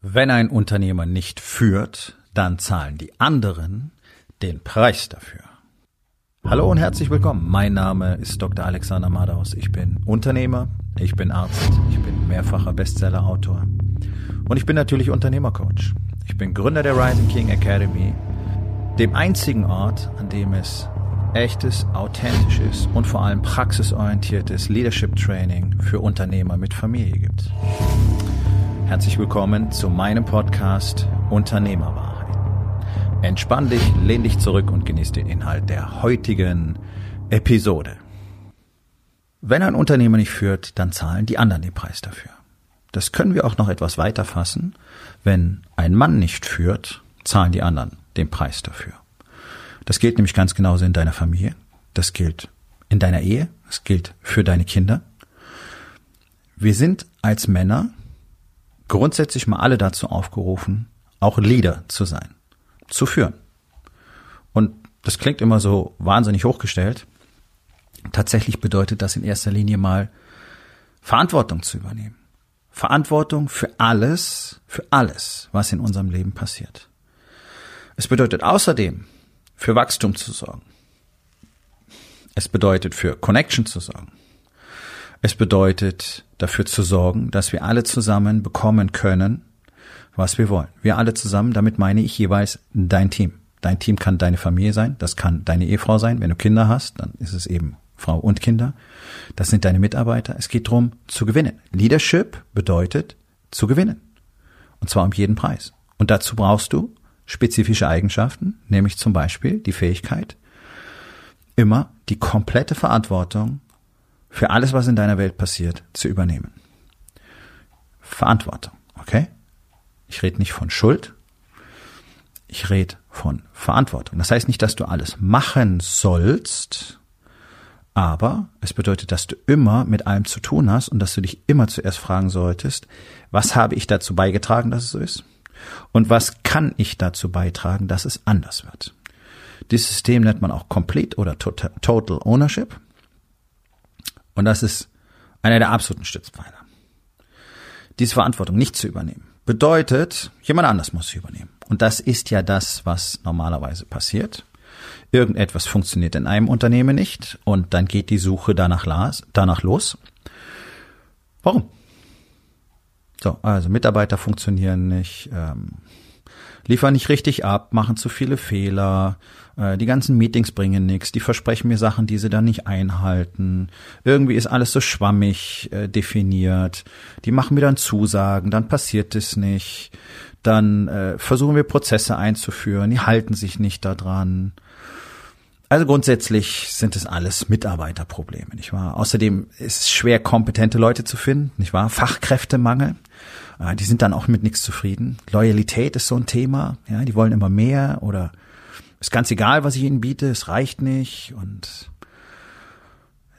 Wenn ein Unternehmer nicht führt, dann zahlen die anderen den Preis dafür. Hallo und herzlich willkommen. Mein Name ist Dr. Alexander Madaus. Ich bin Unternehmer, ich bin Arzt, ich bin mehrfacher Bestsellerautor und ich bin natürlich Unternehmercoach. Ich bin Gründer der Rising King Academy, dem einzigen Ort, an dem es echtes, authentisches und vor allem praxisorientiertes Leadership Training für Unternehmer mit Familie gibt. Herzlich willkommen zu meinem Podcast Unternehmerwahrheit. Entspann dich, lehn dich zurück und genieß den Inhalt der heutigen Episode. Wenn ein Unternehmer nicht führt, dann zahlen die anderen den Preis dafür. Das können wir auch noch etwas weiter fassen. Wenn ein Mann nicht führt, zahlen die anderen den Preis dafür. Das gilt nämlich ganz genauso in deiner Familie. Das gilt in deiner Ehe. Das gilt für deine Kinder. Wir sind als Männer grundsätzlich mal alle dazu aufgerufen, auch Leader zu sein, zu führen. Und das klingt immer so wahnsinnig hochgestellt. Tatsächlich bedeutet das in erster Linie mal Verantwortung zu übernehmen. Verantwortung für alles, für alles, was in unserem Leben passiert. Es bedeutet außerdem, für Wachstum zu sorgen. Es bedeutet, für Connection zu sorgen. Es bedeutet, dafür zu sorgen, dass wir alle zusammen bekommen können, was wir wollen. Wir alle zusammen, damit meine ich jeweils dein Team. Dein Team kann deine Familie sein, das kann deine Ehefrau sein. Wenn du Kinder hast, dann ist es eben Frau und Kinder. Das sind deine Mitarbeiter. Es geht darum, zu gewinnen. Leadership bedeutet zu gewinnen. Und zwar um jeden Preis. Und dazu brauchst du spezifische Eigenschaften, nämlich zum Beispiel die Fähigkeit, immer die komplette Verantwortung für alles, was in deiner Welt passiert, zu übernehmen. Verantwortung, okay? Ich rede nicht von Schuld, ich rede von Verantwortung. Das heißt nicht, dass du alles machen sollst, aber es bedeutet, dass du immer mit allem zu tun hast und dass du dich immer zuerst fragen solltest, was habe ich dazu beigetragen, dass es so ist? Und was kann ich dazu beitragen, dass es anders wird? Dieses System nennt man auch Complete oder Total Ownership. Und das ist einer der absoluten Stützpfeiler. Diese Verantwortung nicht zu übernehmen bedeutet, jemand anders muss sie übernehmen. Und das ist ja das, was normalerweise passiert. Irgendetwas funktioniert in einem Unternehmen nicht und dann geht die Suche danach, danach los. Warum? So, also Mitarbeiter funktionieren nicht, ähm, liefern nicht richtig ab, machen zu viele Fehler, äh, die ganzen Meetings bringen nichts, die versprechen mir Sachen, die sie dann nicht einhalten. Irgendwie ist alles so schwammig äh, definiert. Die machen mir dann Zusagen, dann passiert es nicht. Dann äh, versuchen wir Prozesse einzuführen, die halten sich nicht daran. Also grundsätzlich sind es alles Mitarbeiterprobleme, nicht wahr? Außerdem ist es schwer, kompetente Leute zu finden, nicht wahr? Fachkräftemangel. Äh, die sind dann auch mit nichts zufrieden. Loyalität ist so ein Thema, ja, die wollen immer mehr oder ist ganz egal, was ich ihnen biete, es reicht nicht und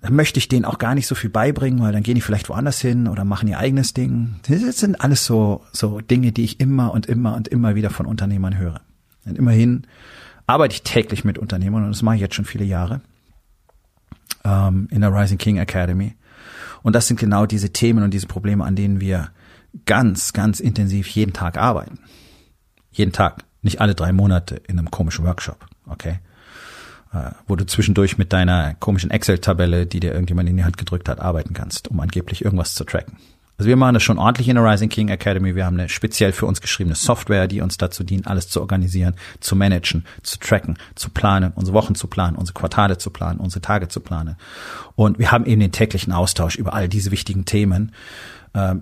dann möchte ich denen auch gar nicht so viel beibringen, weil dann gehen die vielleicht woanders hin oder machen ihr eigenes Ding. Das sind alles so, so Dinge, die ich immer und immer und immer wieder von Unternehmern höre. Und immerhin arbeite ich täglich mit Unternehmern und das mache ich jetzt schon viele Jahre ähm, in der Rising King Academy. Und das sind genau diese Themen und diese Probleme, an denen wir ganz, ganz intensiv jeden Tag arbeiten. Jeden Tag. Nicht alle drei Monate in einem komischen Workshop, okay? Äh, wo du zwischendurch mit deiner komischen Excel-Tabelle, die dir irgendjemand in die Hand gedrückt hat, arbeiten kannst, um angeblich irgendwas zu tracken. Also wir machen das schon ordentlich in der Rising King Academy. Wir haben eine speziell für uns geschriebene Software, die uns dazu dient, alles zu organisieren, zu managen, zu tracken, zu planen, unsere Wochen zu planen, unsere Quartale zu planen, unsere Tage zu planen. Und wir haben eben den täglichen Austausch über all diese wichtigen Themen,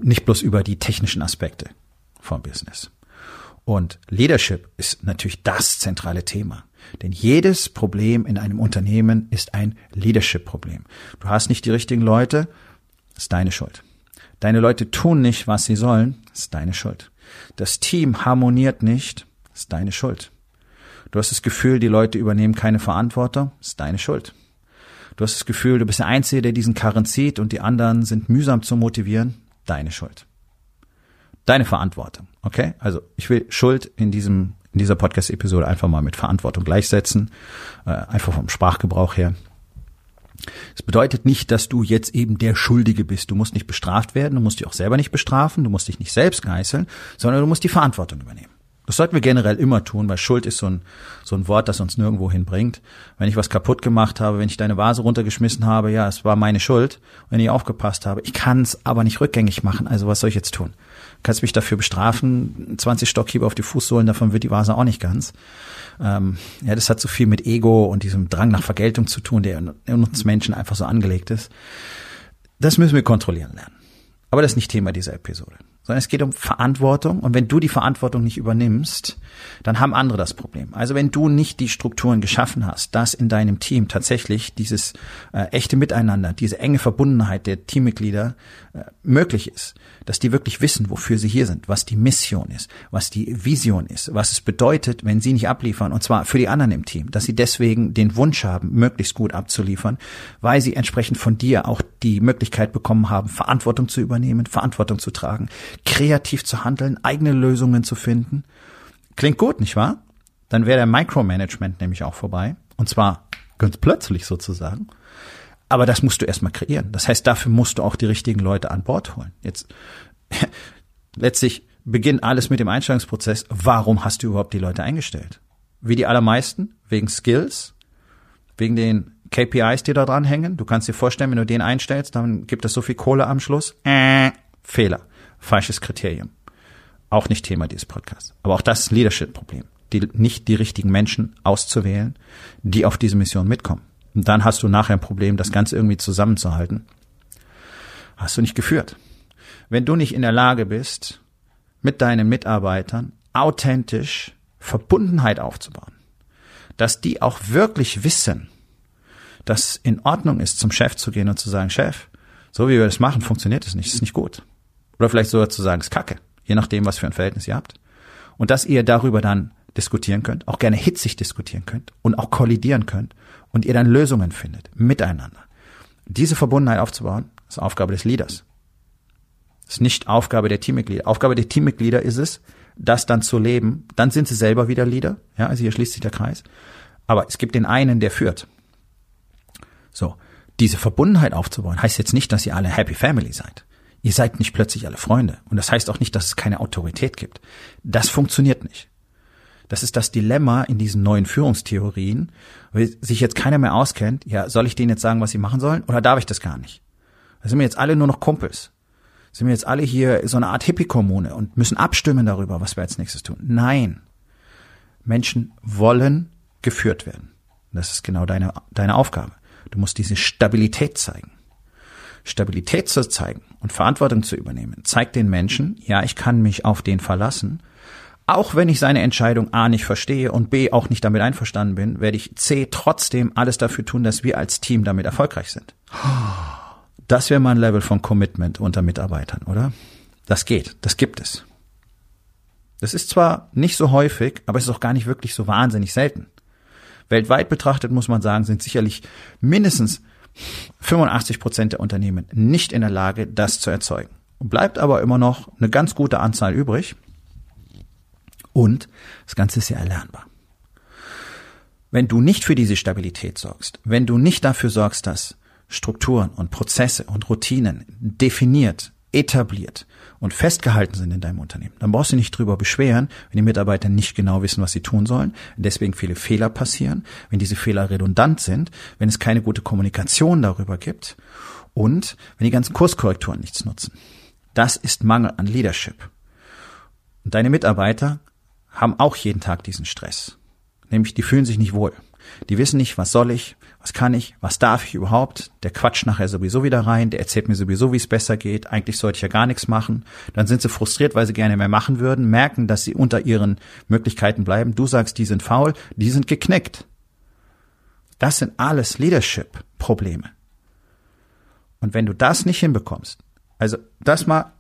nicht bloß über die technischen Aspekte vom Business. Und Leadership ist natürlich das zentrale Thema. Denn jedes Problem in einem Unternehmen ist ein Leadership-Problem. Du hast nicht die richtigen Leute, ist deine Schuld. Deine Leute tun nicht, was sie sollen, ist deine Schuld. Das Team harmoniert nicht, ist deine Schuld. Du hast das Gefühl, die Leute übernehmen keine Verantwortung, ist deine Schuld. Du hast das Gefühl, du bist der Einzige, der diesen Karren zieht und die anderen sind mühsam zu motivieren, deine Schuld deine Verantwortung. Okay? Also ich will Schuld in diesem in dieser Podcast-Episode einfach mal mit Verantwortung gleichsetzen, äh, einfach vom Sprachgebrauch her. Das bedeutet nicht, dass du jetzt eben der Schuldige bist. Du musst nicht bestraft werden, du musst dich auch selber nicht bestrafen, du musst dich nicht selbst geißeln, sondern du musst die Verantwortung übernehmen. Das sollten wir generell immer tun, weil Schuld ist so ein, so ein Wort, das uns nirgendwo hinbringt. Wenn ich was kaputt gemacht habe, wenn ich deine Vase runtergeschmissen habe, ja, es war meine Schuld, wenn ich aufgepasst habe. Ich kann es aber nicht rückgängig machen, also was soll ich jetzt tun? Kannst mich dafür bestrafen, 20 Stockhiebe auf die Fußsohlen, davon wird die Vase auch nicht ganz. Ähm, ja, das hat so viel mit Ego und diesem Drang nach Vergeltung zu tun, der in uns Menschen einfach so angelegt ist. Das müssen wir kontrollieren lernen. Aber das ist nicht Thema dieser Episode sondern es geht um Verantwortung. Und wenn du die Verantwortung nicht übernimmst, dann haben andere das Problem. Also wenn du nicht die Strukturen geschaffen hast, dass in deinem Team tatsächlich dieses äh, echte Miteinander, diese enge Verbundenheit der Teammitglieder äh, möglich ist, dass die wirklich wissen, wofür sie hier sind, was die Mission ist, was die Vision ist, was es bedeutet, wenn sie nicht abliefern, und zwar für die anderen im Team, dass sie deswegen den Wunsch haben, möglichst gut abzuliefern, weil sie entsprechend von dir auch die Möglichkeit bekommen haben, Verantwortung zu übernehmen, Verantwortung zu tragen, kreativ zu handeln, eigene Lösungen zu finden. Klingt gut, nicht wahr? Dann wäre der Micromanagement nämlich auch vorbei. Und zwar ganz plötzlich sozusagen. Aber das musst du erstmal kreieren. Das heißt, dafür musst du auch die richtigen Leute an Bord holen. Jetzt letztlich beginnt alles mit dem Einstellungsprozess. Warum hast du überhaupt die Leute eingestellt? Wie die allermeisten, wegen Skills, wegen den KPIs, die da dran hängen. Du kannst dir vorstellen, wenn du den einstellst, dann gibt es so viel Kohle am Schluss. Äh, Fehler. Falsches Kriterium. Auch nicht Thema dieses Podcasts. Aber auch das ist ein Leadership-Problem. Die, nicht die richtigen Menschen auszuwählen, die auf diese Mission mitkommen. Und dann hast du nachher ein Problem, das Ganze irgendwie zusammenzuhalten. Hast du nicht geführt. Wenn du nicht in der Lage bist, mit deinen Mitarbeitern authentisch Verbundenheit aufzubauen, dass die auch wirklich wissen, dass in Ordnung ist, zum Chef zu gehen und zu sagen, Chef, so wie wir das machen, funktioniert es nicht, ist nicht gut. Oder vielleicht sogar zu sagen, es ist kacke, je nachdem, was für ein Verhältnis ihr habt. Und dass ihr darüber dann diskutieren könnt, auch gerne hitzig diskutieren könnt und auch kollidieren könnt und ihr dann Lösungen findet, miteinander. Diese Verbundenheit aufzubauen, ist Aufgabe des Leaders. Ist nicht Aufgabe der Teammitglieder. Aufgabe der Teammitglieder ist es, das dann zu leben. Dann sind sie selber wieder Leader. Ja, also hier schließt sich der Kreis. Aber es gibt den einen, der führt. So. Diese Verbundenheit aufzubauen, heißt jetzt nicht, dass ihr alle Happy Family seid. Ihr seid nicht plötzlich alle Freunde. Und das heißt auch nicht, dass es keine Autorität gibt. Das funktioniert nicht. Das ist das Dilemma in diesen neuen Führungstheorien, weil sich jetzt keiner mehr auskennt. Ja, soll ich denen jetzt sagen, was sie machen sollen? Oder darf ich das gar nicht? Da sind wir jetzt alle nur noch Kumpels. Sind wir jetzt alle hier so eine Art Hippie-Kommune und müssen abstimmen darüber, was wir als nächstes tun? Nein. Menschen wollen geführt werden. Das ist genau deine, deine Aufgabe. Du musst diese Stabilität zeigen. Stabilität zu zeigen und Verantwortung zu übernehmen, zeigt den Menschen, ja, ich kann mich auf den verlassen auch wenn ich seine Entscheidung A nicht verstehe und B auch nicht damit einverstanden bin, werde ich C trotzdem alles dafür tun, dass wir als Team damit erfolgreich sind. Das wäre mal ein Level von Commitment unter Mitarbeitern, oder? Das geht, das gibt es. Das ist zwar nicht so häufig, aber es ist auch gar nicht wirklich so wahnsinnig selten. Weltweit betrachtet muss man sagen, sind sicherlich mindestens 85 Prozent der Unternehmen nicht in der Lage, das zu erzeugen. Bleibt aber immer noch eine ganz gute Anzahl übrig. Und das Ganze ist ja erlernbar. Wenn du nicht für diese Stabilität sorgst, wenn du nicht dafür sorgst, dass Strukturen und Prozesse und Routinen definiert, etabliert und festgehalten sind in deinem Unternehmen, dann brauchst du nicht drüber beschweren, wenn die Mitarbeiter nicht genau wissen, was sie tun sollen, deswegen viele Fehler passieren, wenn diese Fehler redundant sind, wenn es keine gute Kommunikation darüber gibt und wenn die ganzen Kurskorrekturen nichts nutzen. Das ist Mangel an Leadership. Und deine Mitarbeiter haben auch jeden Tag diesen Stress. Nämlich, die fühlen sich nicht wohl. Die wissen nicht, was soll ich, was kann ich, was darf ich überhaupt. Der quatscht nachher sowieso wieder rein, der erzählt mir sowieso, wie es besser geht. Eigentlich sollte ich ja gar nichts machen. Dann sind sie frustriert, weil sie gerne mehr machen würden, merken, dass sie unter ihren Möglichkeiten bleiben. Du sagst, die sind faul, die sind geknickt. Das sind alles Leadership-Probleme. Und wenn du das nicht hinbekommst, also das mal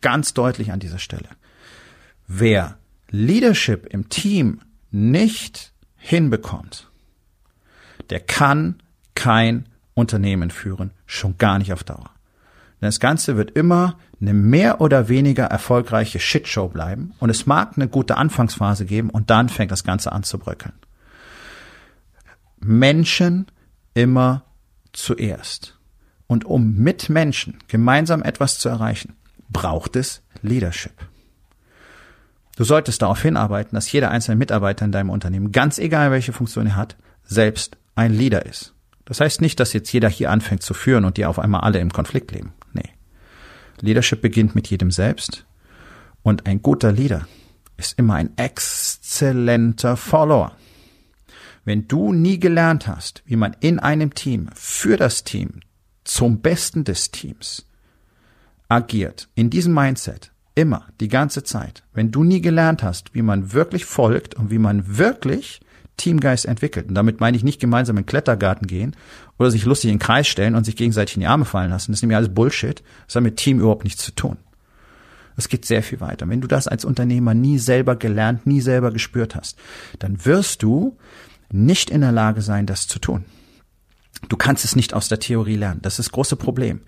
ganz deutlich an dieser Stelle. Wer Leadership im Team nicht hinbekommt, der kann kein Unternehmen führen, schon gar nicht auf Dauer. Denn das Ganze wird immer eine mehr oder weniger erfolgreiche Shitshow bleiben und es mag eine gute Anfangsphase geben und dann fängt das Ganze an zu bröckeln. Menschen immer zuerst. Und um mit Menschen gemeinsam etwas zu erreichen, braucht es Leadership. Du solltest darauf hinarbeiten, dass jeder einzelne Mitarbeiter in deinem Unternehmen, ganz egal welche Funktion er hat, selbst ein Leader ist. Das heißt nicht, dass jetzt jeder hier anfängt zu führen und die auf einmal alle im Konflikt leben. Nee. Leadership beginnt mit jedem selbst. Und ein guter Leader ist immer ein exzellenter Follower. Wenn du nie gelernt hast, wie man in einem Team für das Team zum Besten des Teams agiert, in diesem Mindset, immer, die ganze Zeit, wenn du nie gelernt hast, wie man wirklich folgt und wie man wirklich Teamgeist entwickelt. Und damit meine ich nicht gemeinsam in den Klettergarten gehen oder sich lustig in den Kreis stellen und sich gegenseitig in die Arme fallen lassen. Das ist nämlich alles Bullshit. Das hat mit Team überhaupt nichts zu tun. Es geht sehr viel weiter. Wenn du das als Unternehmer nie selber gelernt, nie selber gespürt hast, dann wirst du nicht in der Lage sein, das zu tun. Du kannst es nicht aus der Theorie lernen. Das ist das große Problem.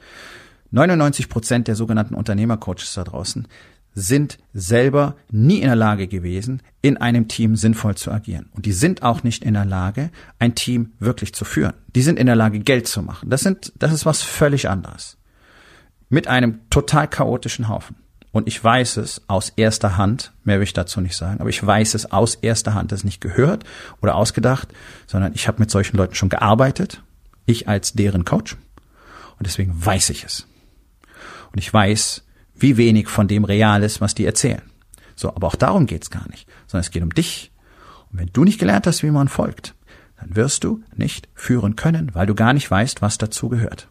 99 Prozent der sogenannten Unternehmercoaches da draußen sind selber nie in der Lage gewesen, in einem Team sinnvoll zu agieren. Und die sind auch nicht in der Lage, ein Team wirklich zu führen. Die sind in der Lage, Geld zu machen. Das sind, das ist was völlig anderes. Mit einem total chaotischen Haufen. Und ich weiß es aus erster Hand, mehr will ich dazu nicht sagen, aber ich weiß es aus erster Hand, das nicht gehört oder ausgedacht, sondern ich habe mit solchen Leuten schon gearbeitet, ich als deren Coach. Und deswegen weiß ich es. Und ich weiß, wie wenig von dem real ist, was die erzählen. So, aber auch darum geht's gar nicht, sondern es geht um dich. Und wenn du nicht gelernt hast, wie man folgt, dann wirst du nicht führen können, weil du gar nicht weißt, was dazu gehört.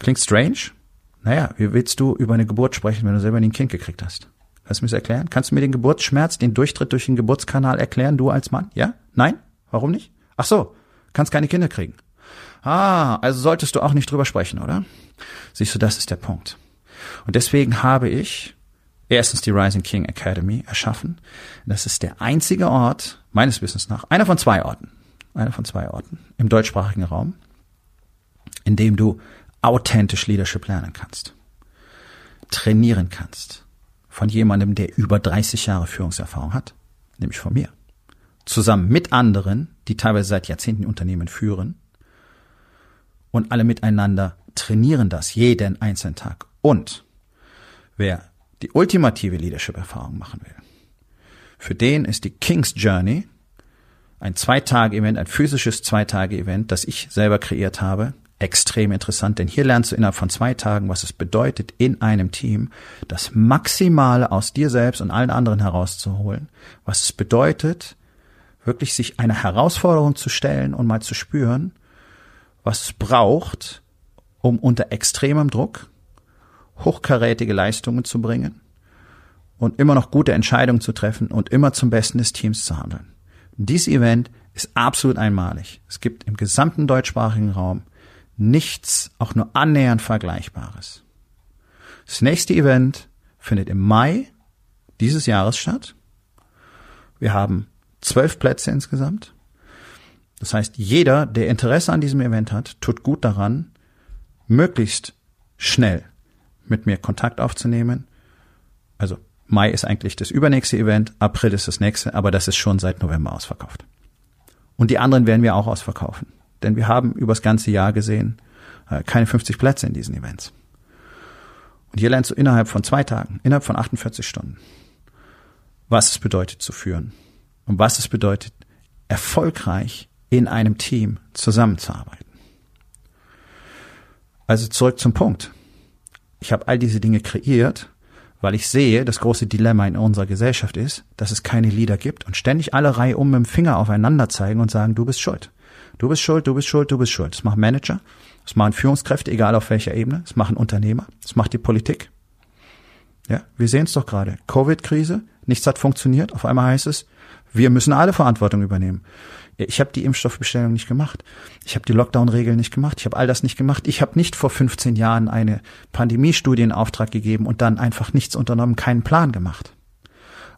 Klingt strange? Naja, wie willst du über eine Geburt sprechen, wenn du selber nie ein Kind gekriegt hast? Kannst du mir das erklären? Kannst du mir den Geburtsschmerz, den Durchtritt durch den Geburtskanal erklären, du als Mann? Ja? Nein? Warum nicht? Ach so, kannst keine Kinder kriegen. Ah, also solltest du auch nicht drüber sprechen, oder? Siehst du, das ist der Punkt. Und deswegen habe ich erstens die Rising King Academy erschaffen. Das ist der einzige Ort, meines Wissens nach, einer von zwei Orten, einer von zwei Orten im deutschsprachigen Raum, in dem du authentisch Leadership lernen kannst, trainieren kannst von jemandem, der über 30 Jahre Führungserfahrung hat, nämlich von mir, zusammen mit anderen, die teilweise seit Jahrzehnten Unternehmen führen und alle miteinander trainieren das jeden einzelnen Tag. Und wer die ultimative Leadership-Erfahrung machen will, für den ist die King's Journey ein Zwei-Tage-Event, ein physisches Zwei-Tage-Event, das ich selber kreiert habe, extrem interessant, denn hier lernst du innerhalb von zwei Tagen, was es bedeutet, in einem Team das Maximale aus dir selbst und allen anderen herauszuholen, was es bedeutet, wirklich sich einer Herausforderung zu stellen und mal zu spüren, was es braucht, um unter extremem Druck hochkarätige Leistungen zu bringen und immer noch gute Entscheidungen zu treffen und immer zum Besten des Teams zu handeln. Dieses Event ist absolut einmalig. Es gibt im gesamten deutschsprachigen Raum nichts auch nur annähernd Vergleichbares. Das nächste Event findet im Mai dieses Jahres statt. Wir haben zwölf Plätze insgesamt. Das heißt, jeder, der Interesse an diesem Event hat, tut gut daran, möglichst schnell mit mir Kontakt aufzunehmen. Also Mai ist eigentlich das übernächste Event, April ist das nächste, aber das ist schon seit November ausverkauft. Und die anderen werden wir auch ausverkaufen. Denn wir haben übers ganze Jahr gesehen äh, keine 50 Plätze in diesen Events. Und hier lernst du innerhalb von zwei Tagen, innerhalb von 48 Stunden, was es bedeutet zu führen und was es bedeutet, erfolgreich in einem Team zusammenzuarbeiten. Also zurück zum Punkt. Ich habe all diese Dinge kreiert, weil ich sehe, das große Dilemma in unserer Gesellschaft ist, dass es keine Leader gibt und ständig alle Reihe um mit dem Finger aufeinander zeigen und sagen, du bist schuld. Du bist schuld, du bist schuld, du bist schuld. Das machen Manager, das machen Führungskräfte, egal auf welcher Ebene, das machen Unternehmer, das macht die Politik. Ja, wir sehen es doch gerade. Covid-Krise, nichts hat funktioniert. Auf einmal heißt es, wir müssen alle Verantwortung übernehmen. Ich habe die Impfstoffbestellung nicht gemacht. Ich habe die Lockdown-Regeln nicht gemacht. Ich habe all das nicht gemacht. Ich habe nicht vor 15 Jahren eine Pandemiestudie in Auftrag gegeben und dann einfach nichts unternommen, keinen Plan gemacht.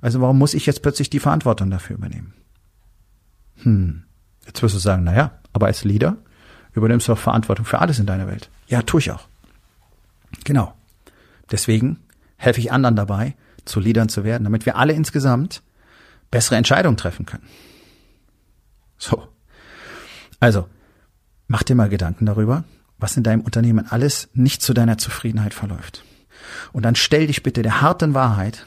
Also warum muss ich jetzt plötzlich die Verantwortung dafür übernehmen? Hm. Jetzt wirst du sagen, na ja, aber als Leader übernimmst du auch Verantwortung für alles in deiner Welt. Ja, tue ich auch. Genau. Deswegen helfe ich anderen dabei, zu Leadern zu werden, damit wir alle insgesamt bessere Entscheidungen treffen können. So. Also, mach dir mal Gedanken darüber, was in deinem Unternehmen alles nicht zu deiner Zufriedenheit verläuft. Und dann stell dich bitte der harten Wahrheit,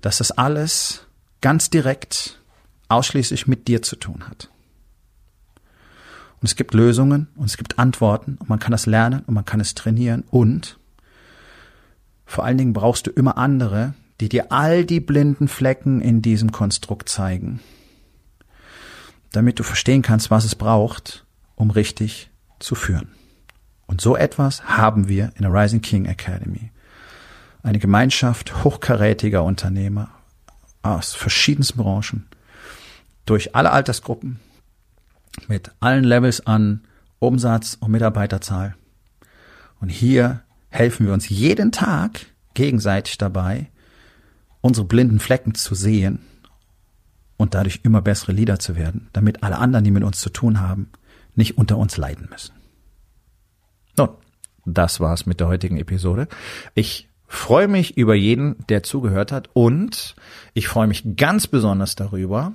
dass das alles ganz direkt ausschließlich mit dir zu tun hat. Und es gibt Lösungen und es gibt Antworten und man kann das lernen und man kann es trainieren und vor allen Dingen brauchst du immer andere, die dir all die blinden Flecken in diesem Konstrukt zeigen, damit du verstehen kannst, was es braucht, um richtig zu führen. Und so etwas haben wir in der Rising King Academy. Eine Gemeinschaft hochkarätiger Unternehmer aus verschiedensten Branchen, durch alle Altersgruppen, mit allen Levels an Umsatz und Mitarbeiterzahl. Und hier helfen wir uns jeden Tag gegenseitig dabei, unsere blinden Flecken zu sehen und dadurch immer bessere Leader zu werden, damit alle anderen, die mit uns zu tun haben, nicht unter uns leiden müssen. Nun, das war's mit der heutigen Episode. Ich freue mich über jeden, der zugehört hat und ich freue mich ganz besonders darüber,